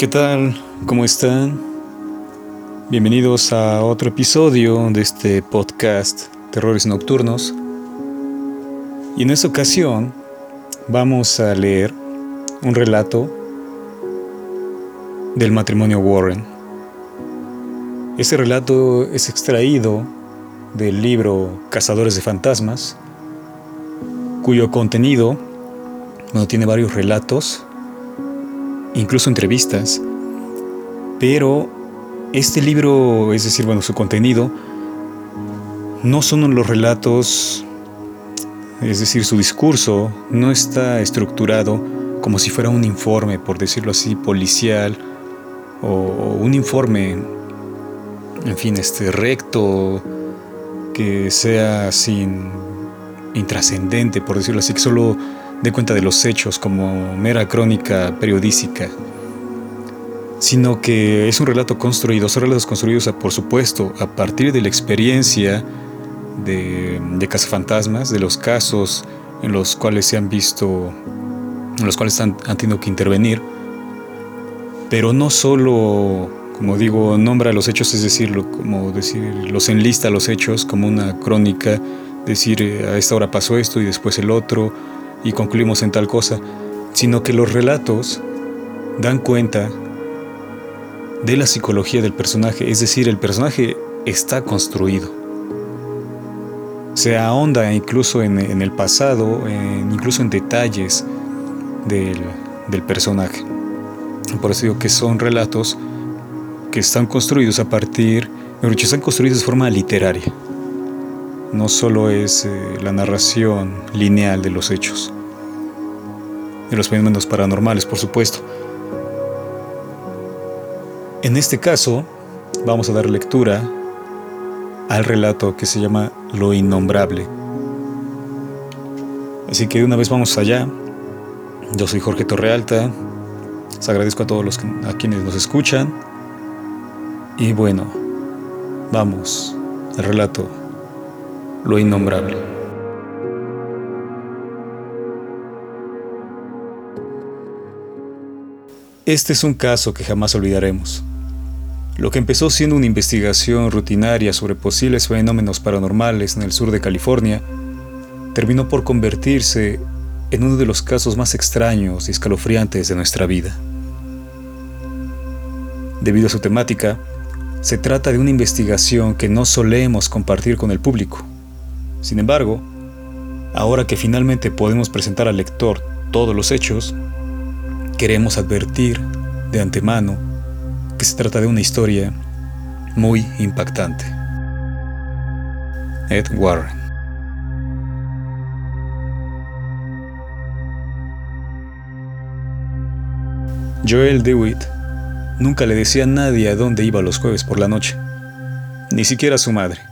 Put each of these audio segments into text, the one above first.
¿Qué tal? ¿Cómo están? Bienvenidos a otro episodio de este podcast Terrores Nocturnos. Y en esta ocasión vamos a leer un relato del matrimonio Warren. Este relato es extraído del libro Cazadores de Fantasmas, cuyo contenido bueno, tiene varios relatos incluso entrevistas. Pero este libro, es decir, bueno, su contenido, no son los relatos, es decir, su discurso no está estructurado como si fuera un informe, por decirlo así, policial, o un informe, en fin, este recto, que sea sin intrascendente, por decirlo así, que solo de cuenta de los hechos como mera crónica periodística, sino que es un relato construido, son relatos construidos, por supuesto, a partir de la experiencia de, de cazafantasmas, de los casos en los cuales se han visto, en los cuales han, tenido que intervenir, pero no solo, como digo, nombra los hechos, es decir, como decir, los enlista los hechos como una crónica, decir, a esta hora pasó esto y después el otro, y concluimos en tal cosa, sino que los relatos dan cuenta de la psicología del personaje, es decir, el personaje está construido. Se ahonda incluso en, el pasado, incluso en detalles del, personaje. Por eso digo que son relatos que están construidos a partir, que están construidos de forma literaria no solo es eh, la narración lineal de los hechos, de los fenómenos paranormales, por supuesto. En este caso, vamos a dar lectura al relato que se llama Lo Innombrable. Así que de una vez vamos allá. Yo soy Jorge Torrealta. Les agradezco a todos los a quienes nos escuchan. Y bueno, vamos al relato lo innombrable. Este es un caso que jamás olvidaremos. Lo que empezó siendo una investigación rutinaria sobre posibles fenómenos paranormales en el sur de California, terminó por convertirse en uno de los casos más extraños y escalofriantes de nuestra vida. Debido a su temática, se trata de una investigación que no solemos compartir con el público. Sin embargo, ahora que finalmente podemos presentar al lector todos los hechos, queremos advertir de antemano que se trata de una historia muy impactante. Ed Warren Joel DeWitt nunca le decía a nadie a dónde iba los jueves por la noche, ni siquiera a su madre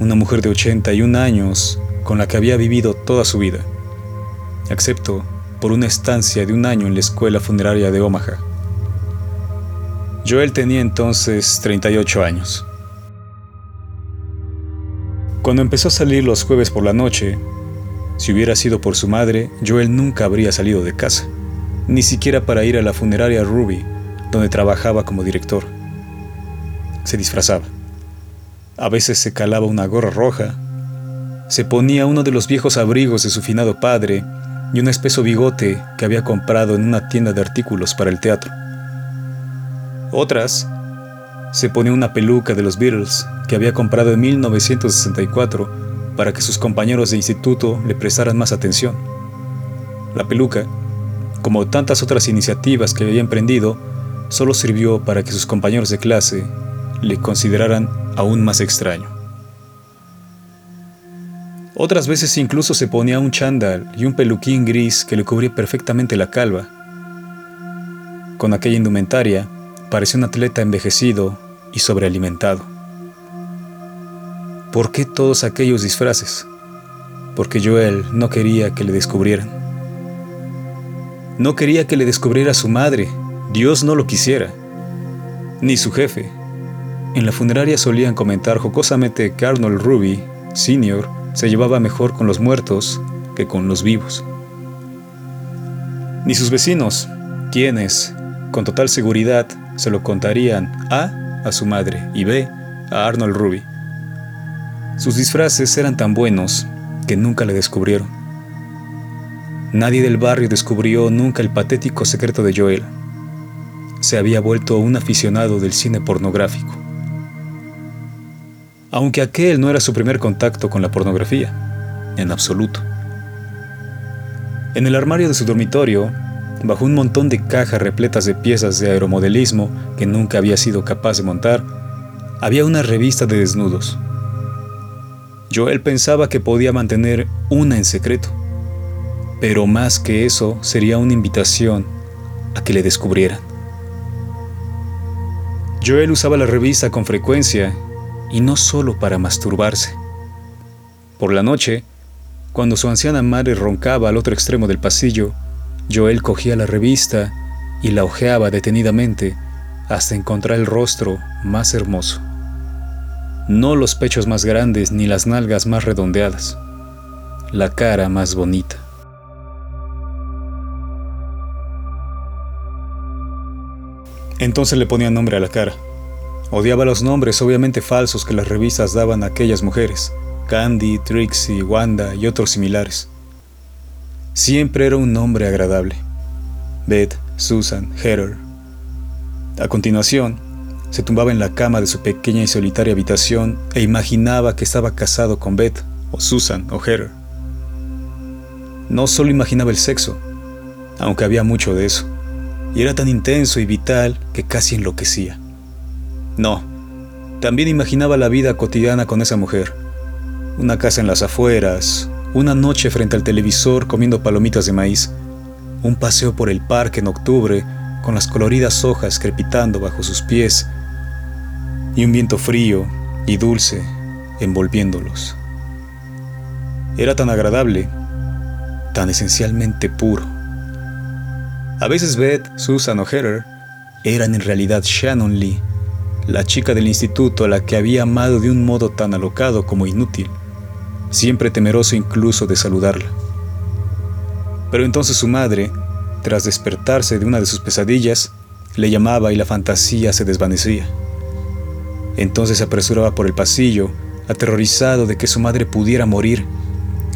una mujer de 81 años con la que había vivido toda su vida, excepto por una estancia de un año en la escuela funeraria de Omaha. Joel tenía entonces 38 años. Cuando empezó a salir los jueves por la noche, si hubiera sido por su madre, Joel nunca habría salido de casa, ni siquiera para ir a la funeraria Ruby, donde trabajaba como director. Se disfrazaba. A veces se calaba una gorra roja, se ponía uno de los viejos abrigos de su finado padre y un espeso bigote que había comprado en una tienda de artículos para el teatro. Otras se ponía una peluca de los Beatles que había comprado en 1964 para que sus compañeros de instituto le prestaran más atención. La peluca, como tantas otras iniciativas que había emprendido, solo sirvió para que sus compañeros de clase le consideraran aún más extraño. Otras veces incluso se ponía un chándal y un peluquín gris que le cubría perfectamente la calva. Con aquella indumentaria, parecía un atleta envejecido y sobrealimentado. ¿Por qué todos aquellos disfraces? Porque Joel no quería que le descubrieran. No quería que le descubriera su madre, Dios no lo quisiera, ni su jefe, en la funeraria solían comentar jocosamente que Arnold Ruby, Sr., se llevaba mejor con los muertos que con los vivos. Ni sus vecinos, quienes, con total seguridad, se lo contarían A a su madre y B a Arnold Ruby. Sus disfraces eran tan buenos que nunca le descubrieron. Nadie del barrio descubrió nunca el patético secreto de Joel. Se había vuelto un aficionado del cine pornográfico. Aunque aquel no era su primer contacto con la pornografía, en absoluto. En el armario de su dormitorio, bajo un montón de cajas repletas de piezas de aeromodelismo que nunca había sido capaz de montar, había una revista de desnudos. Joel pensaba que podía mantener una en secreto, pero más que eso sería una invitación a que le descubrieran. Joel usaba la revista con frecuencia y no solo para masturbarse. Por la noche, cuando su anciana madre roncaba al otro extremo del pasillo, Joel cogía la revista y la hojeaba detenidamente hasta encontrar el rostro más hermoso. No los pechos más grandes ni las nalgas más redondeadas, la cara más bonita. Entonces le ponía nombre a la cara. Odiaba los nombres obviamente falsos que las revistas daban a aquellas mujeres, Candy, Trixie, Wanda y otros similares. Siempre era un nombre agradable. Beth, Susan, Heather. A continuación, se tumbaba en la cama de su pequeña y solitaria habitación e imaginaba que estaba casado con Beth, o Susan, o Heather. No solo imaginaba el sexo, aunque había mucho de eso, y era tan intenso y vital que casi enloquecía. No, también imaginaba la vida cotidiana con esa mujer. Una casa en las afueras, una noche frente al televisor comiendo palomitas de maíz, un paseo por el parque en octubre con las coloridas hojas crepitando bajo sus pies y un viento frío y dulce envolviéndolos. Era tan agradable, tan esencialmente puro. A veces Beth, Susan o Heather eran en realidad Shannon Lee, la chica del instituto a la que había amado de un modo tan alocado como inútil, siempre temeroso incluso de saludarla. Pero entonces su madre, tras despertarse de una de sus pesadillas, le llamaba y la fantasía se desvanecía. Entonces se apresuraba por el pasillo, aterrorizado de que su madre pudiera morir,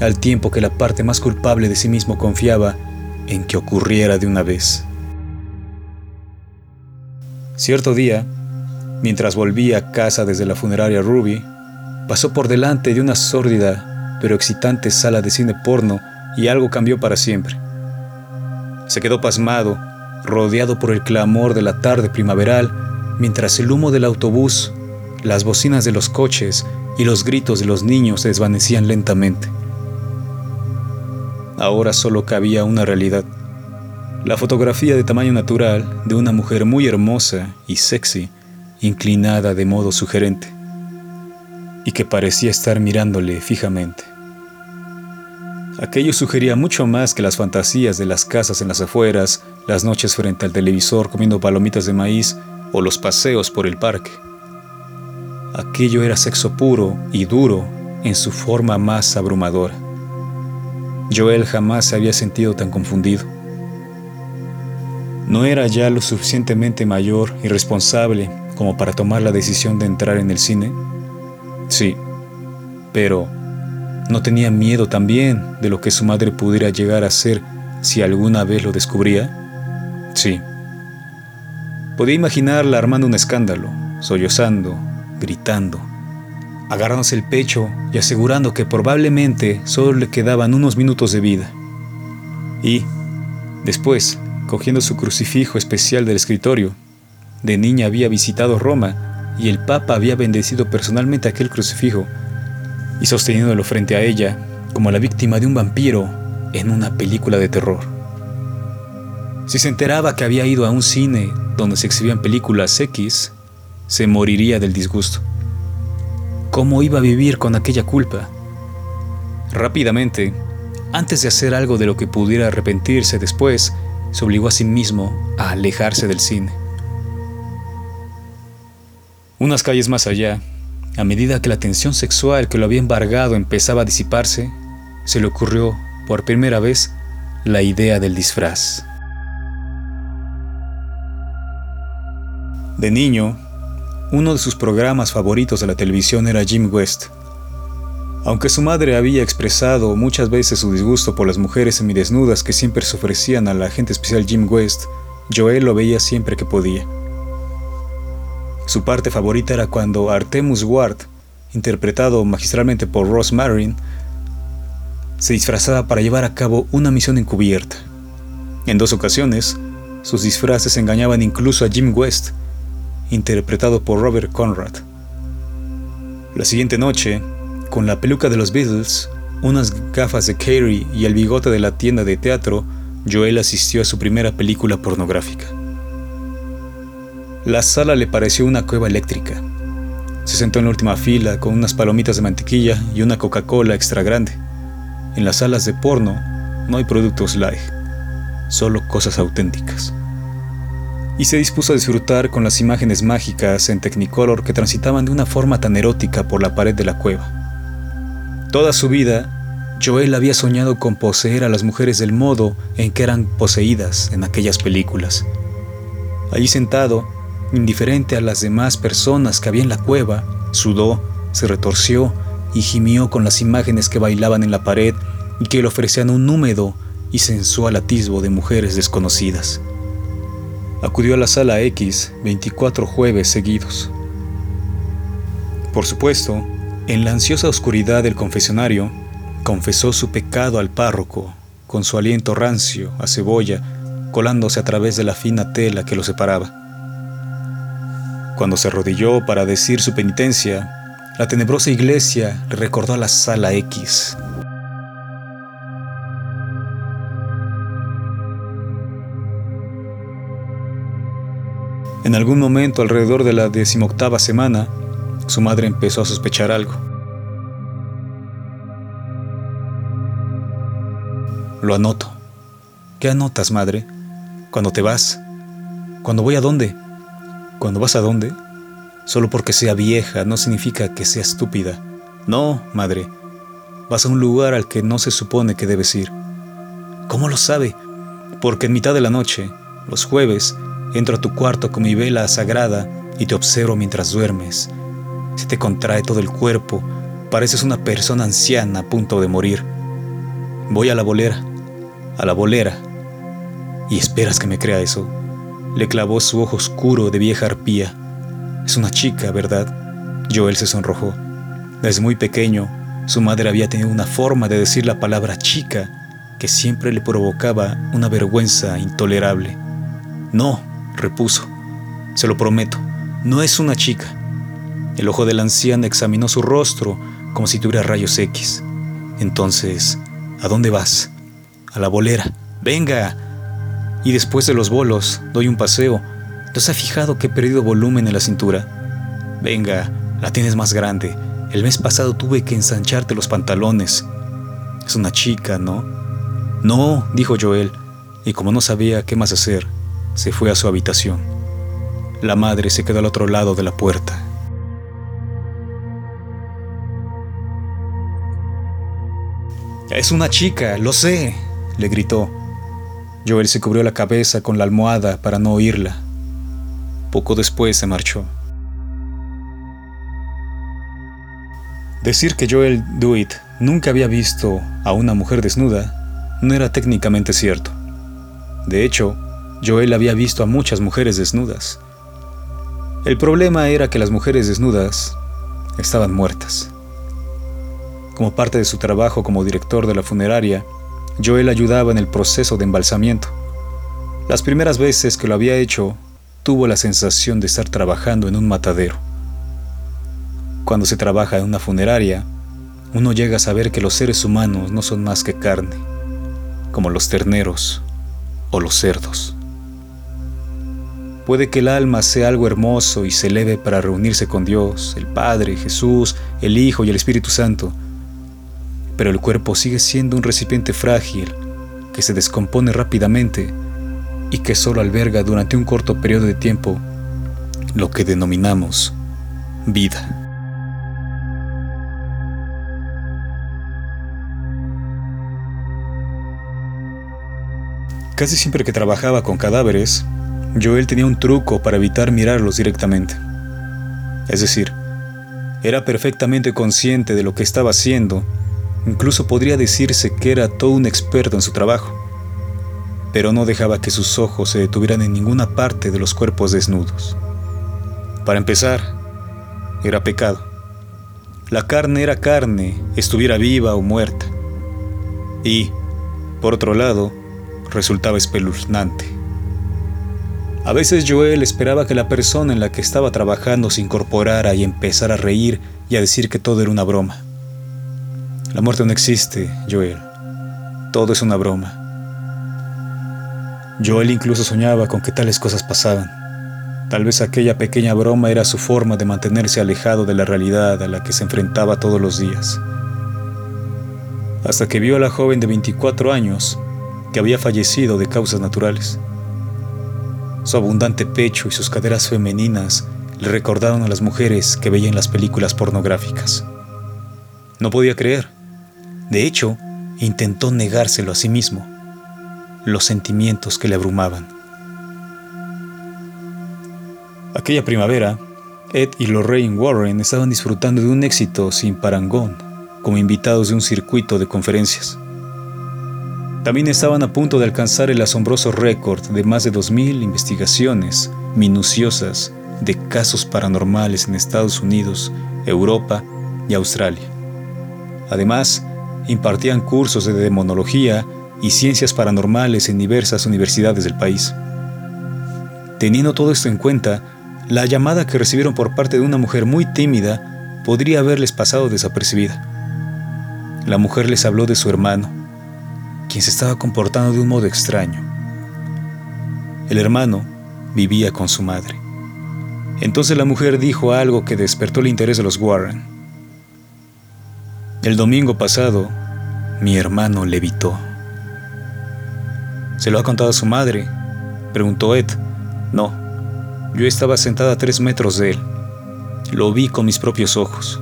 al tiempo que la parte más culpable de sí mismo confiaba en que ocurriera de una vez. Cierto día, Mientras volvía a casa desde la funeraria Ruby, pasó por delante de una sórdida pero excitante sala de cine porno y algo cambió para siempre. Se quedó pasmado, rodeado por el clamor de la tarde primaveral, mientras el humo del autobús, las bocinas de los coches y los gritos de los niños se desvanecían lentamente. Ahora solo cabía una realidad. La fotografía de tamaño natural de una mujer muy hermosa y sexy inclinada de modo sugerente, y que parecía estar mirándole fijamente. Aquello sugería mucho más que las fantasías de las casas en las afueras, las noches frente al televisor comiendo palomitas de maíz o los paseos por el parque. Aquello era sexo puro y duro en su forma más abrumadora. Joel jamás se había sentido tan confundido. No era ya lo suficientemente mayor y responsable como para tomar la decisión de entrar en el cine? Sí, pero ¿no tenía miedo también de lo que su madre pudiera llegar a ser si alguna vez lo descubría? Sí. Podía imaginarla armando un escándalo, sollozando, gritando, agarrándose el pecho y asegurando que probablemente solo le quedaban unos minutos de vida. Y, después, cogiendo su crucifijo especial del escritorio, de niña había visitado Roma y el Papa había bendecido personalmente aquel crucifijo y sosteniéndolo frente a ella como la víctima de un vampiro en una película de terror. Si se enteraba que había ido a un cine donde se exhibían películas X, se moriría del disgusto. ¿Cómo iba a vivir con aquella culpa? Rápidamente, antes de hacer algo de lo que pudiera arrepentirse después, se obligó a sí mismo a alejarse del cine. Unas calles más allá, a medida que la tensión sexual que lo había embargado empezaba a disiparse, se le ocurrió, por primera vez, la idea del disfraz. De niño, uno de sus programas favoritos de la televisión era Jim West. Aunque su madre había expresado muchas veces su disgusto por las mujeres semidesnudas que siempre se ofrecían al agente especial Jim West, Joel lo veía siempre que podía. Su parte favorita era cuando Artemus Ward, interpretado magistralmente por Ross Marin, se disfrazaba para llevar a cabo una misión encubierta. En dos ocasiones, sus disfraces engañaban incluso a Jim West, interpretado por Robert Conrad. La siguiente noche, con la peluca de los Beatles, unas gafas de Carey y el bigote de la tienda de teatro, Joel asistió a su primera película pornográfica. La sala le pareció una cueva eléctrica. Se sentó en la última fila con unas palomitas de mantequilla y una Coca-Cola extra grande. En las salas de porno no hay productos light, solo cosas auténticas. Y se dispuso a disfrutar con las imágenes mágicas en Technicolor que transitaban de una forma tan erótica por la pared de la cueva. Toda su vida, Joel había soñado con poseer a las mujeres del modo en que eran poseídas en aquellas películas. Allí sentado, indiferente a las demás personas que había en la cueva, sudó, se retorció y gimió con las imágenes que bailaban en la pared y que le ofrecían un húmedo y sensual atisbo de mujeres desconocidas. Acudió a la sala X 24 jueves seguidos. Por supuesto, en la ansiosa oscuridad del confesionario, confesó su pecado al párroco, con su aliento rancio a cebolla colándose a través de la fina tela que lo separaba. Cuando se arrodilló para decir su penitencia, la tenebrosa iglesia le recordó a la sala X. En algún momento alrededor de la decimoctava semana, su madre empezó a sospechar algo. Lo anoto. ¿Qué anotas, madre? Cuando te vas. ¿Cuando voy a dónde? Cuando vas a dónde, solo porque sea vieja no significa que sea estúpida. No, madre, vas a un lugar al que no se supone que debes ir. ¿Cómo lo sabe? Porque en mitad de la noche, los jueves, entro a tu cuarto con mi vela sagrada y te observo mientras duermes. Se te contrae todo el cuerpo, pareces una persona anciana a punto de morir. Voy a la bolera, a la bolera, y esperas que me crea eso. Le clavó su ojo oscuro de vieja arpía. Es una chica, ¿verdad? Joel se sonrojó. Desde muy pequeño, su madre había tenido una forma de decir la palabra chica que siempre le provocaba una vergüenza intolerable. No, repuso. Se lo prometo, no es una chica. El ojo de la anciana examinó su rostro como si tuviera rayos X. Entonces, ¿a dónde vas? A la bolera. Venga, y después de los bolos doy un paseo. ¿No se fijado que he perdido volumen en la cintura? Venga, la tienes más grande. El mes pasado tuve que ensancharte los pantalones. Es una chica, ¿no? No, dijo Joel, y como no sabía qué más hacer, se fue a su habitación. La madre se quedó al otro lado de la puerta. Es una chica, lo sé, le gritó. Joel se cubrió la cabeza con la almohada para no oírla. Poco después se marchó. Decir que Joel Dewitt nunca había visto a una mujer desnuda no era técnicamente cierto. De hecho, Joel había visto a muchas mujeres desnudas. El problema era que las mujeres desnudas estaban muertas. Como parte de su trabajo como director de la funeraria, Joel ayudaba en el proceso de embalsamiento. Las primeras veces que lo había hecho, tuvo la sensación de estar trabajando en un matadero. Cuando se trabaja en una funeraria, uno llega a saber que los seres humanos no son más que carne, como los terneros o los cerdos. Puede que el alma sea algo hermoso y se eleve para reunirse con Dios, el Padre, Jesús, el Hijo y el Espíritu Santo, pero el cuerpo sigue siendo un recipiente frágil que se descompone rápidamente y que solo alberga durante un corto periodo de tiempo lo que denominamos vida. Casi siempre que trabajaba con cadáveres, Joel tenía un truco para evitar mirarlos directamente. Es decir, era perfectamente consciente de lo que estaba haciendo, incluso podría decirse que era todo un experto en su trabajo, pero no dejaba que sus ojos se detuvieran en ninguna parte de los cuerpos desnudos. Para empezar, era pecado. La carne era carne, estuviera viva o muerta. Y, por otro lado, resultaba espeluznante. A veces Joel esperaba que la persona en la que estaba trabajando se incorporara y empezara a reír y a decir que todo era una broma. La muerte no existe, Joel. Todo es una broma. Joel incluso soñaba con que tales cosas pasaban. Tal vez aquella pequeña broma era su forma de mantenerse alejado de la realidad a la que se enfrentaba todos los días. Hasta que vio a la joven de 24 años que había fallecido de causas naturales. Su abundante pecho y sus caderas femeninas le recordaron a las mujeres que veía en las películas pornográficas. No podía creer. De hecho, intentó negárselo a sí mismo, los sentimientos que le abrumaban. Aquella primavera, Ed y Lorraine Warren estaban disfrutando de un éxito sin parangón como invitados de un circuito de conferencias. También estaban a punto de alcanzar el asombroso récord de más de 2.000 investigaciones minuciosas de casos paranormales en Estados Unidos, Europa y Australia. Además, impartían cursos de demonología y ciencias paranormales en diversas universidades del país. Teniendo todo esto en cuenta, la llamada que recibieron por parte de una mujer muy tímida podría haberles pasado desapercibida. La mujer les habló de su hermano, quien se estaba comportando de un modo extraño. El hermano vivía con su madre. Entonces la mujer dijo algo que despertó el interés de los Warren. El domingo pasado, mi hermano levitó. ¿Se lo ha contado a su madre? Preguntó Ed. No, yo estaba sentada a tres metros de él. Lo vi con mis propios ojos.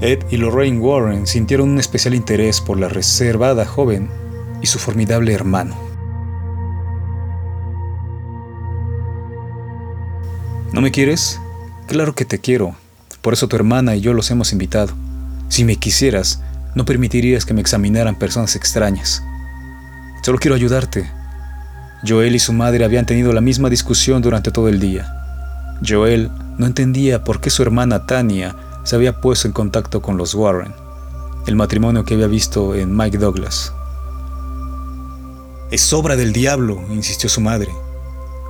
Ed y Lorraine Warren sintieron un especial interés por la reservada joven y su formidable hermano. ¿No me quieres? Claro que te quiero. Por eso tu hermana y yo los hemos invitado. Si me quisieras, no permitirías que me examinaran personas extrañas. Solo quiero ayudarte. Joel y su madre habían tenido la misma discusión durante todo el día. Joel no entendía por qué su hermana Tania se había puesto en contacto con los Warren, el matrimonio que había visto en Mike Douglas. Es obra del diablo, insistió su madre.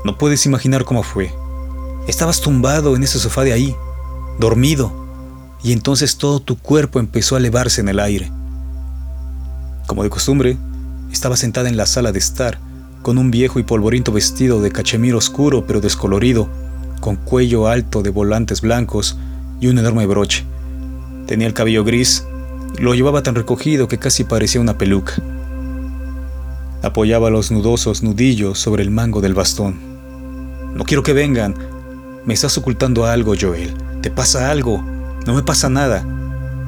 No puedes imaginar cómo fue. Estabas tumbado en ese sofá de ahí, dormido, y entonces todo tu cuerpo empezó a elevarse en el aire. Como de costumbre, estaba sentada en la sala de estar, con un viejo y polvoriento vestido de cachemir oscuro pero descolorido, con cuello alto de volantes blancos y un enorme broche. Tenía el cabello gris lo llevaba tan recogido que casi parecía una peluca. Apoyaba los nudosos nudillos sobre el mango del bastón. No quiero que vengan. Me estás ocultando algo, Joel. ¿Te pasa algo? No me pasa nada.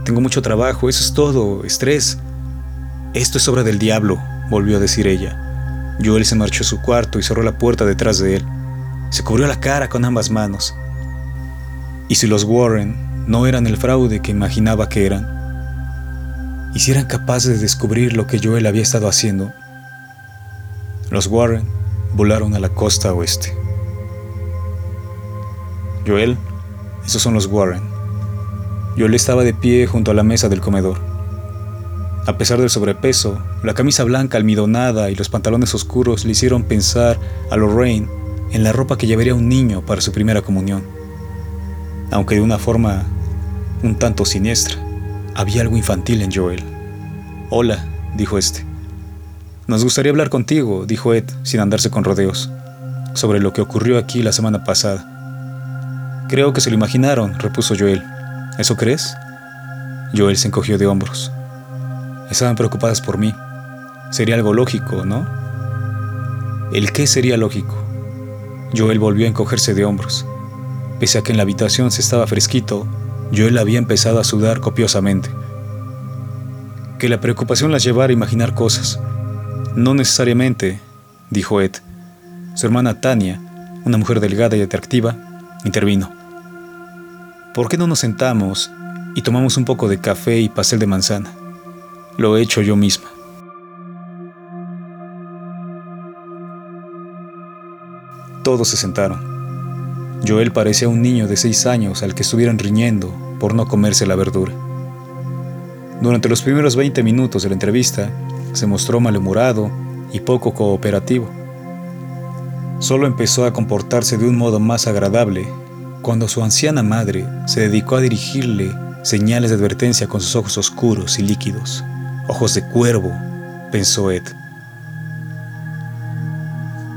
Tengo mucho trabajo, eso es todo, estrés. Esto es obra del diablo, volvió a decir ella. Joel se marchó a su cuarto y cerró la puerta detrás de él. Se cubrió la cara con ambas manos. ¿Y si los Warren no eran el fraude que imaginaba que eran? ¿Y si eran capaces de descubrir lo que Joel había estado haciendo? Los Warren volaron a la costa oeste. Joel, esos son los Warren. Joel estaba de pie junto a la mesa del comedor. A pesar del sobrepeso, la camisa blanca almidonada y los pantalones oscuros le hicieron pensar a Lorraine en la ropa que llevaría un niño para su primera comunión aunque de una forma un tanto siniestra. Había algo infantil en Joel. Hola, dijo este. Nos gustaría hablar contigo, dijo Ed, sin andarse con rodeos, sobre lo que ocurrió aquí la semana pasada. Creo que se lo imaginaron, repuso Joel. ¿Eso crees? Joel se encogió de hombros. Estaban preocupadas por mí. Sería algo lógico, ¿no? ¿El qué sería lógico? Joel volvió a encogerse de hombros. Pese a que en la habitación se estaba fresquito, Joel había empezado a sudar copiosamente. que la preocupación las llevara a imaginar cosas. No necesariamente, dijo Ed. Su hermana Tania, una mujer delgada y atractiva, intervino. ¿Por qué no nos sentamos y tomamos un poco de café y pastel de manzana? Lo he hecho yo misma. Todos se sentaron. Joel parecía un niño de seis años al que estuvieran riñendo por no comerse la verdura. Durante los primeros 20 minutos de la entrevista, se mostró malhumorado y poco cooperativo. Solo empezó a comportarse de un modo más agradable cuando su anciana madre se dedicó a dirigirle señales de advertencia con sus ojos oscuros y líquidos. Ojos de cuervo, pensó Ed.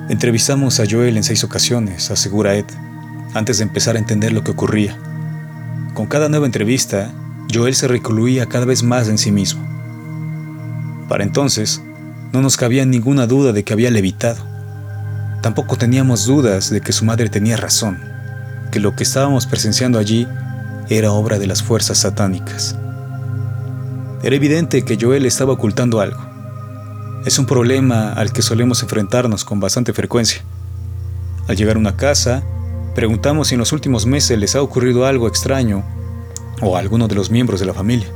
Entrevistamos a Joel en seis ocasiones, asegura Ed, antes de empezar a entender lo que ocurría. Con cada nueva entrevista, Joel se recluía cada vez más en sí mismo. Para entonces, no nos cabía ninguna duda de que había levitado. Tampoco teníamos dudas de que su madre tenía razón, que lo que estábamos presenciando allí era obra de las fuerzas satánicas. Era evidente que Joel estaba ocultando algo. Es un problema al que solemos enfrentarnos con bastante frecuencia. Al llegar a una casa, preguntamos si en los últimos meses les ha ocurrido algo extraño o a alguno de los miembros de la familia.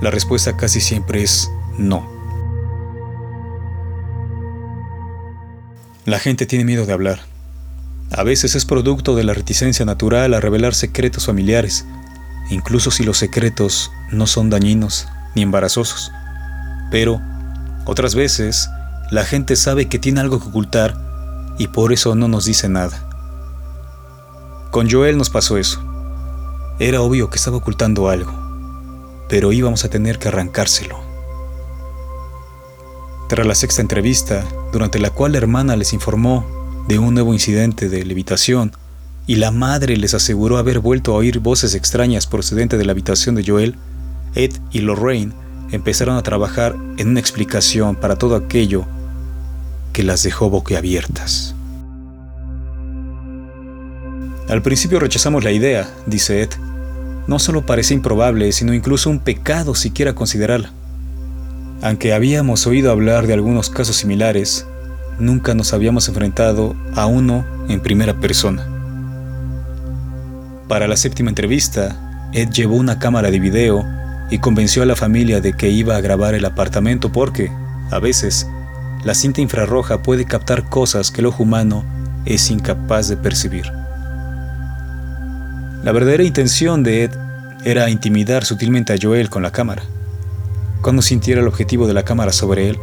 La respuesta casi siempre es no. La gente tiene miedo de hablar. A veces es producto de la reticencia natural a revelar secretos familiares, incluso si los secretos no son dañinos ni embarazosos. Pero otras veces, la gente sabe que tiene algo que ocultar y por eso no nos dice nada. Con Joel nos pasó eso. Era obvio que estaba ocultando algo, pero íbamos a tener que arrancárselo. Tras la sexta entrevista, durante la cual la hermana les informó de un nuevo incidente de levitación y la madre les aseguró haber vuelto a oír voces extrañas procedentes de la habitación de Joel, Ed y Lorraine empezaron a trabajar en una explicación para todo aquello que las dejó boquiabiertas. Al principio rechazamos la idea, dice Ed. No solo parecía improbable, sino incluso un pecado siquiera considerarla. Aunque habíamos oído hablar de algunos casos similares, nunca nos habíamos enfrentado a uno en primera persona. Para la séptima entrevista, Ed llevó una cámara de video y convenció a la familia de que iba a grabar el apartamento porque, a veces, la cinta infrarroja puede captar cosas que el ojo humano es incapaz de percibir. La verdadera intención de Ed era intimidar sutilmente a Joel con la cámara. Cuando sintiera el objetivo de la cámara sobre él,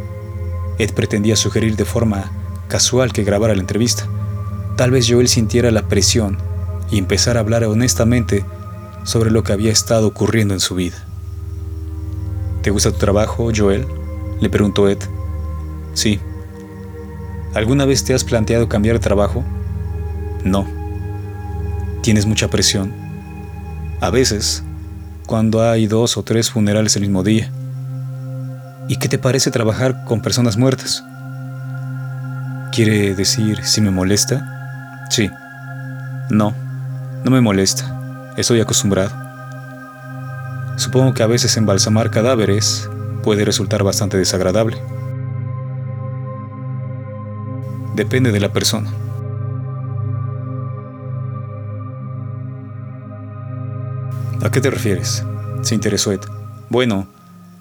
Ed pretendía sugerir de forma casual que grabara la entrevista. Tal vez Joel sintiera la presión y empezara a hablar honestamente sobre lo que había estado ocurriendo en su vida. ¿Te gusta tu trabajo, Joel? Le preguntó Ed. Sí. ¿Alguna vez te has planteado cambiar de trabajo? No. ¿Tienes mucha presión? A veces, cuando hay dos o tres funerales el mismo día. ¿Y qué te parece trabajar con personas muertas? ¿Quiere decir si me molesta? Sí. No, no me molesta. Estoy acostumbrado. Supongo que a veces embalsamar cadáveres puede resultar bastante desagradable. Depende de la persona. ¿A qué te refieres? Se interesó Ed. Bueno,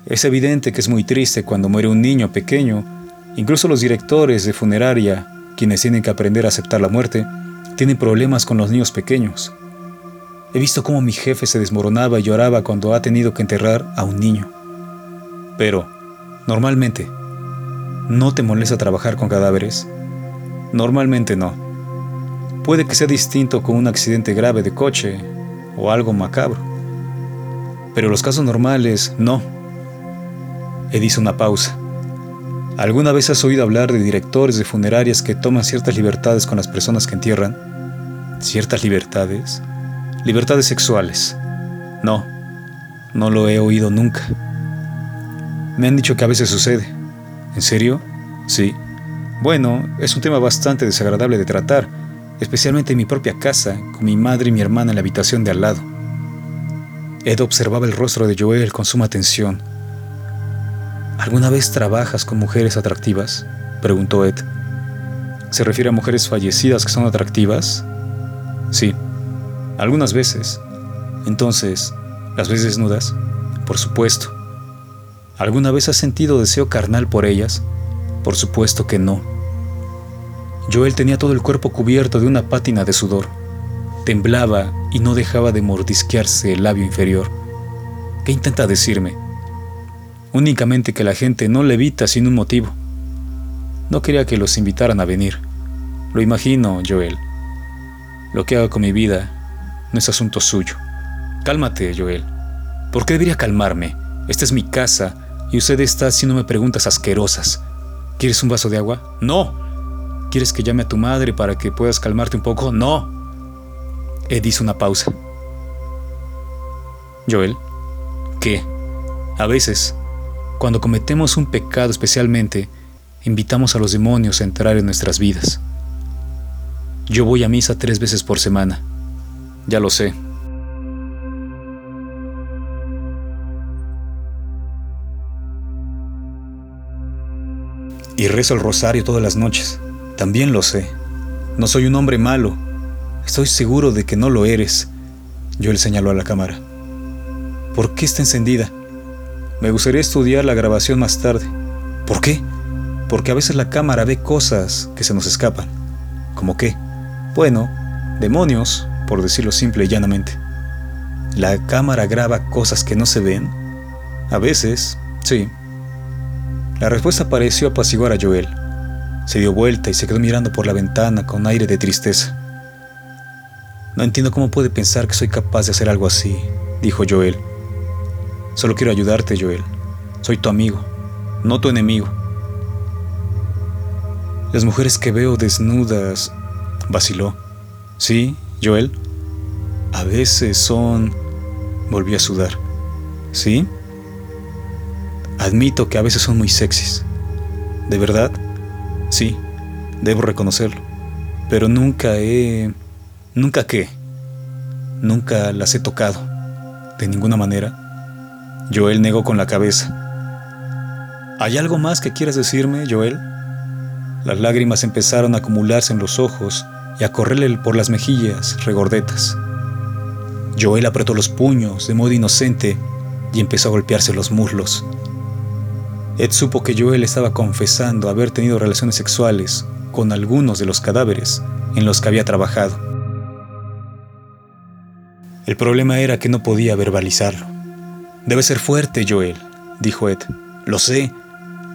es evidente que es muy triste cuando muere un niño pequeño. Incluso los directores de funeraria, quienes tienen que aprender a aceptar la muerte, tienen problemas con los niños pequeños. He visto cómo mi jefe se desmoronaba y lloraba cuando ha tenido que enterrar a un niño. Pero, normalmente, ¿no te molesta trabajar con cadáveres? Normalmente no. Puede que sea distinto con un accidente grave de coche o algo macabro. Pero los casos normales, no. Ed hizo una pausa. ¿Alguna vez has oído hablar de directores de funerarias que toman ciertas libertades con las personas que entierran? ¿Ciertas libertades? Libertades sexuales. No, no lo he oído nunca. Me han dicho que a veces sucede. ¿En serio? Sí. Bueno, es un tema bastante desagradable de tratar, especialmente en mi propia casa, con mi madre y mi hermana en la habitación de al lado. Ed observaba el rostro de Joel con suma atención. ¿Alguna vez trabajas con mujeres atractivas? preguntó Ed. ¿Se refiere a mujeres fallecidas que son atractivas? Sí, algunas veces. Entonces, ¿las ves desnudas? Por supuesto. ¿Alguna vez has sentido deseo carnal por ellas? Por supuesto que no. Joel tenía todo el cuerpo cubierto de una pátina de sudor. Temblaba y no dejaba de mordisquearse el labio inferior. ¿Qué intenta decirme? Únicamente que la gente no levita sin un motivo. No quería que los invitaran a venir. Lo imagino, Joel. Lo que haga con mi vida no es asunto suyo. Cálmate, Joel. ¿Por qué debería calmarme? Esta es mi casa y usted está haciéndome preguntas asquerosas. ¿Quieres un vaso de agua? No. ¿Quieres que llame a tu madre para que puedas calmarte un poco? No. Ed hizo una pausa. Joel, ¿qué? A veces, cuando cometemos un pecado especialmente, invitamos a los demonios a entrar en nuestras vidas. Yo voy a misa tres veces por semana. Ya lo sé. Y rezo el rosario todas las noches. También lo sé. No soy un hombre malo. Estoy seguro de que no lo eres. Joel señaló a la cámara. ¿Por qué está encendida? Me gustaría estudiar la grabación más tarde. ¿Por qué? Porque a veces la cámara ve cosas que se nos escapan. ¿Cómo qué? Bueno, demonios, por decirlo simple y llanamente. ¿La cámara graba cosas que no se ven? A veces, sí. La respuesta pareció apaciguar a Joel. Se dio vuelta y se quedó mirando por la ventana con aire de tristeza. No entiendo cómo puede pensar que soy capaz de hacer algo así, dijo Joel. Solo quiero ayudarte, Joel. Soy tu amigo, no tu enemigo. Las mujeres que veo desnudas, vaciló. Sí, Joel. A veces son... Volvió a sudar. ¿Sí? Admito que a veces son muy sexys. ¿De verdad? Sí, debo reconocerlo. Pero nunca he... ¿Nunca qué? Nunca las he tocado. De ninguna manera. Joel negó con la cabeza. ¿Hay algo más que quieras decirme, Joel? Las lágrimas empezaron a acumularse en los ojos y a correrle por las mejillas regordetas. Joel apretó los puños de modo inocente y empezó a golpearse los muslos. Ed supo que Joel estaba confesando haber tenido relaciones sexuales con algunos de los cadáveres en los que había trabajado. El problema era que no podía verbalizarlo. Debe ser fuerte, Joel, dijo Ed. Lo sé.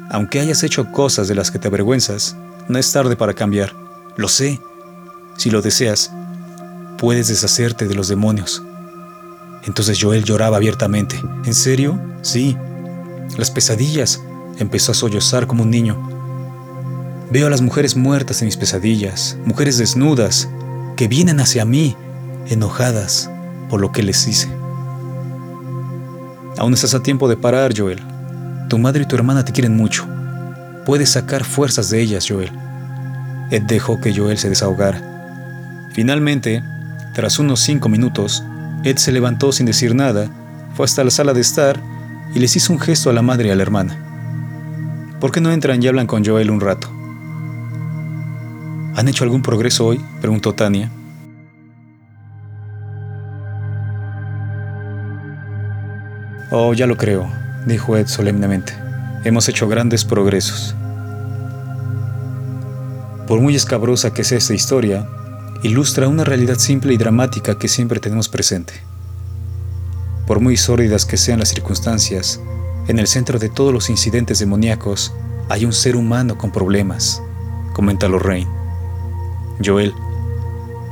Aunque hayas hecho cosas de las que te avergüenzas, no es tarde para cambiar. Lo sé. Si lo deseas, puedes deshacerte de los demonios. Entonces Joel lloraba abiertamente. ¿En serio? Sí. Las pesadillas, Empezó a sollozar como un niño. Veo a las mujeres muertas en mis pesadillas, mujeres desnudas, que vienen hacia mí, enojadas por lo que les hice. Aún estás a tiempo de parar, Joel. Tu madre y tu hermana te quieren mucho. Puedes sacar fuerzas de ellas, Joel. Ed dejó que Joel se desahogara. Finalmente, tras unos cinco minutos, Ed se levantó sin decir nada, fue hasta la sala de estar y les hizo un gesto a la madre y a la hermana. ¿Por qué no entran y hablan con Joel un rato? ¿Han hecho algún progreso hoy? preguntó Tania. Oh, ya lo creo, dijo Ed solemnemente. Hemos hecho grandes progresos. Por muy escabrosa que sea esta historia, ilustra una realidad simple y dramática que siempre tenemos presente. Por muy sórdidas que sean las circunstancias, en el centro de todos los incidentes demoníacos hay un ser humano con problemas, comenta Lorraine. Joel,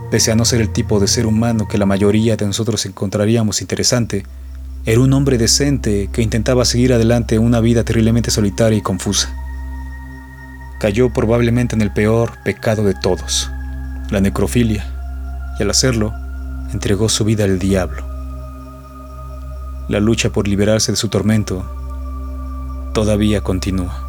pese a no ser el tipo de ser humano que la mayoría de nosotros encontraríamos interesante, era un hombre decente que intentaba seguir adelante una vida terriblemente solitaria y confusa. Cayó probablemente en el peor pecado de todos, la necrofilia, y al hacerlo, entregó su vida al diablo. La lucha por liberarse de su tormento todavía continúa.